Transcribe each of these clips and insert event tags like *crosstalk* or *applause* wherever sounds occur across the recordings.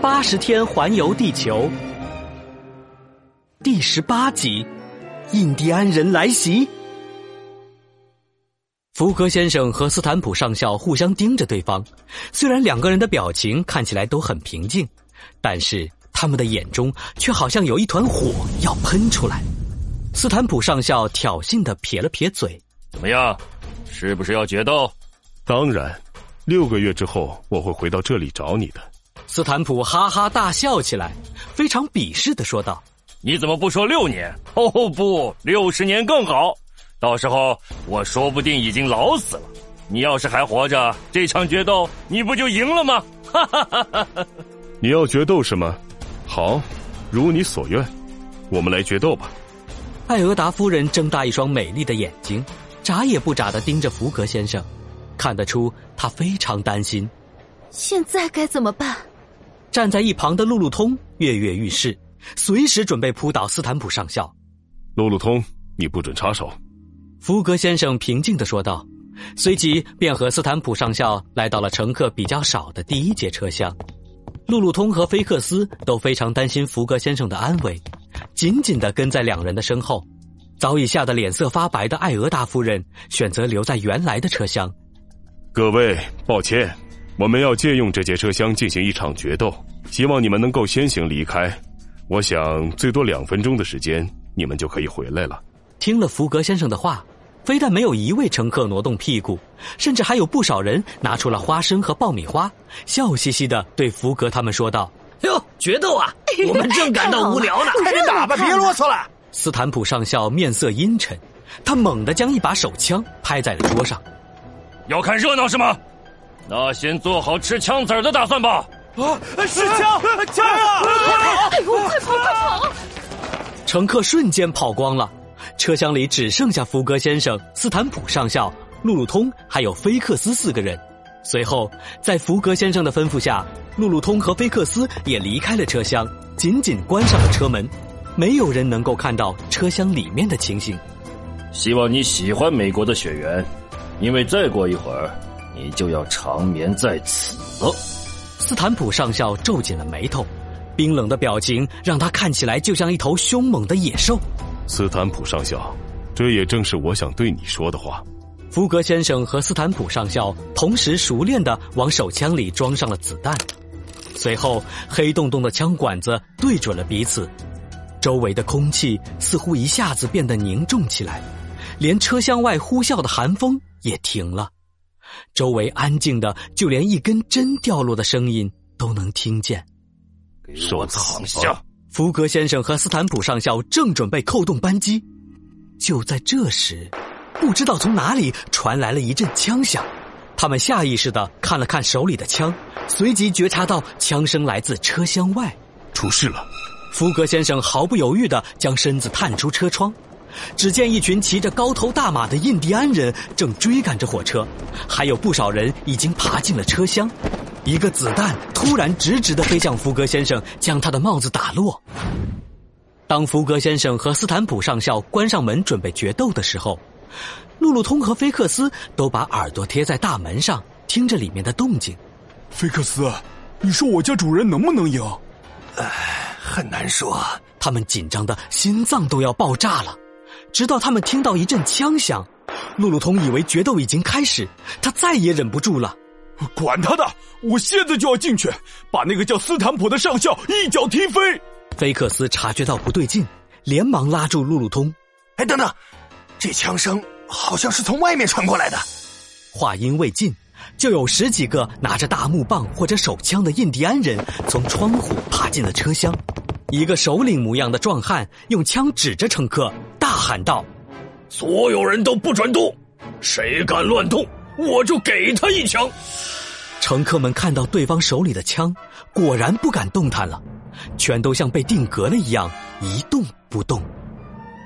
八十天环游地球》第十八集：印第安人来袭。福格先生和斯坦普上校互相盯着对方，虽然两个人的表情看起来都很平静，但是他们的眼中却好像有一团火要喷出来。斯坦普上校挑衅的撇了撇嘴：“怎么样，是不是要决斗？”“当然，六个月之后我会回到这里找你的。”斯坦普哈哈大笑起来，非常鄙视的说道：“你怎么不说六年？哦不，六十年更好。”到时候我说不定已经老死了，你要是还活着，这场决斗你不就赢了吗？哈 *laughs* 哈哈哈哈！你要决斗是吗？好，如你所愿，我们来决斗吧。艾俄达夫人睁大一双美丽的眼睛，眨也不眨的盯着福格先生，看得出他非常担心。现在该怎么办？站在一旁的路路通跃跃欲试，随时准备扑倒斯坦普上校。路路通，你不准插手。福格先生平静的说道，随即便和斯坦普上校来到了乘客比较少的第一节车厢。路路通和菲克斯都非常担心福格先生的安危，紧紧的跟在两人的身后。早已吓得脸色发白的艾俄大夫人选择留在原来的车厢。各位，抱歉，我们要借用这节车厢进行一场决斗，希望你们能够先行离开。我想最多两分钟的时间，你们就可以回来了。听了福格先生的话。非但没有一位乘客挪动屁股，甚至还有不少人拿出了花生和爆米花，笑嘻嘻的对福格他们说道：“哟，决斗啊！*laughs* 我们正感到无聊呢，*laughs* 快点打吧，别啰嗦了。”斯坦普上校面色阴沉，他猛地将一把手枪拍在了桌上。要看热闹是吗？那先做好吃枪子儿的打算吧。啊，是枪，枪啊！哎呦，快跑，快跑！乘客瞬间跑光了。车厢里只剩下福格先生、斯坦普上校、路路通还有菲克斯四个人。随后，在福格先生的吩咐下，路路通和菲克斯也离开了车厢，紧紧关上了车门。没有人能够看到车厢里面的情形。希望你喜欢美国的雪原，因为再过一会儿，你就要长眠在此了。斯坦普上校皱紧了眉头，冰冷的表情让他看起来就像一头凶猛的野兽。斯坦普上校，这也正是我想对你说的话。福格先生和斯坦普上校同时熟练的往手枪里装上了子弹，随后黑洞洞的枪管子对准了彼此，周围的空气似乎一下子变得凝重起来，连车厢外呼啸的寒风也停了，周围安静的就连一根针掉落的声音都能听见。给我躺下。福格先生和斯坦普上校正准备扣动扳机，就在这时，不知道从哪里传来了一阵枪响。他们下意识的看了看手里的枪，随即觉察到枪声来自车厢外。出事了！福格先生毫不犹豫的将身子探出车窗，只见一群骑着高头大马的印第安人正追赶着火车，还有不少人已经爬进了车厢。一个子弹突然直直的飞向福格先生，将他的帽子打落。当福格先生和斯坦普上校关上门准备决斗的时候，路路通和菲克斯都把耳朵贴在大门上，听着里面的动静。菲克斯，你说我家主人能不能赢？唉，很难说。他们紧张的心脏都要爆炸了。直到他们听到一阵枪响，路路通以为决斗已经开始，他再也忍不住了。管他的！我现在就要进去，把那个叫斯坦普的上校一脚踢飞。菲克斯察觉到不对劲，连忙拉住路路通：“哎，等等，这枪声好像是从外面传过来的。”话音未尽，就有十几个拿着大木棒或者手枪的印第安人从窗户爬进了车厢。一个首领模样的壮汉用枪指着乘客，大喊道：“所有人都不准动！谁敢乱动，我就给他一枪！”乘客们看到对方手里的枪，果然不敢动弹了，全都像被定格了一样一动不动。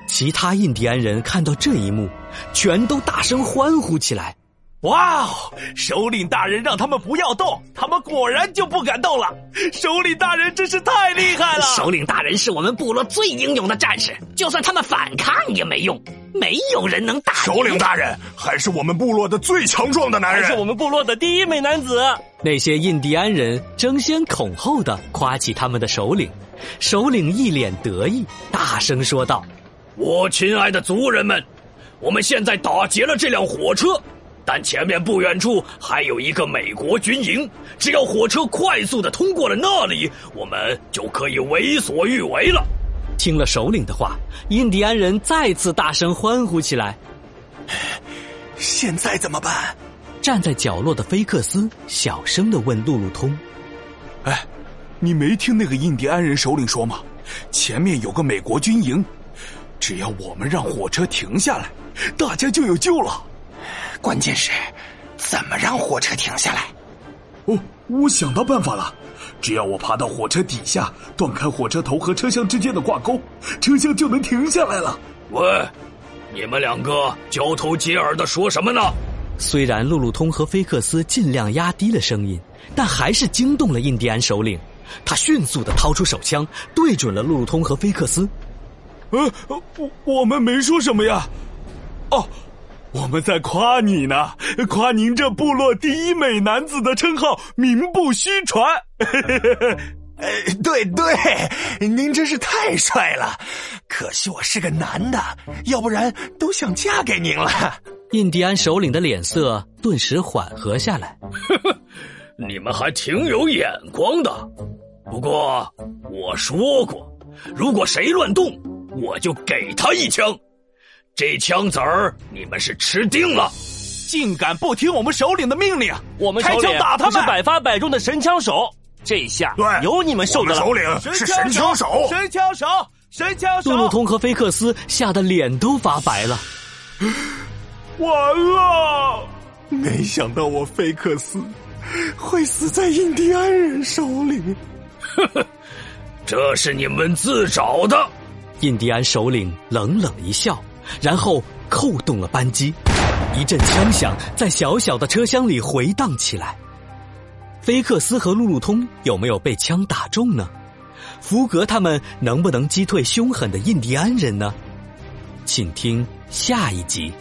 其他印第安人看到这一幕，全都大声欢呼起来。哇哦！首领大人让他们不要动，他们果然就不敢动了。首领大人真是太厉害了！首领大人是我们部落最英勇的战士，就算他们反抗也没用，没有人能打。首领大人还是我们部落的最强壮的男人，还是我们部落的第一美男子。那些印第安人争先恐后的夸起他们的首领，首领一脸得意，大声说道：“我亲爱的族人们，我们现在打劫了这辆火车。”但前面不远处还有一个美国军营，只要火车快速的通过了那里，我们就可以为所欲为了。听了首领的话，印第安人再次大声欢呼起来。现在怎么办？站在角落的菲克斯小声的问路路通：“哎，你没听那个印第安人首领说吗？前面有个美国军营，只要我们让火车停下来，大家就有救了。”关键是，怎么让火车停下来？哦，我想到办法了！只要我爬到火车底下，断开火车头和车厢之间的挂钩，车厢就能停下来了。喂，你们两个交头接耳的说什么呢？虽然路路通和菲克斯尽量压低了声音，但还是惊动了印第安首领。他迅速的掏出手枪，对准了路路通和菲克斯。呃，我我们没说什么呀。哦。我们在夸你呢，夸您这部落第一美男子的称号名不虚传。呃，*laughs* 对对，您真是太帅了，可惜我是个男的，要不然都想嫁给您了。印第安首领的脸色顿时缓和下来。*laughs* 你们还挺有眼光的，不过我说过，如果谁乱动，我就给他一枪。这枪子儿，你们是吃定了！竟敢不听我们首领的命令，我们开枪打他们！是百发百中的神枪手，这下对有你们受的了。首领是神枪手，神枪手，神枪手！杜路通和菲克斯吓得脸都发白了。*sighs* 完了！没想到我菲克斯会死在印第安人手里。呵呵，这是你们自找的。印第安首领冷冷一笑。然后扣动了扳机，一阵枪响在小小的车厢里回荡起来。菲克斯和路路通有没有被枪打中呢？福格他们能不能击退凶狠的印第安人呢？请听下一集。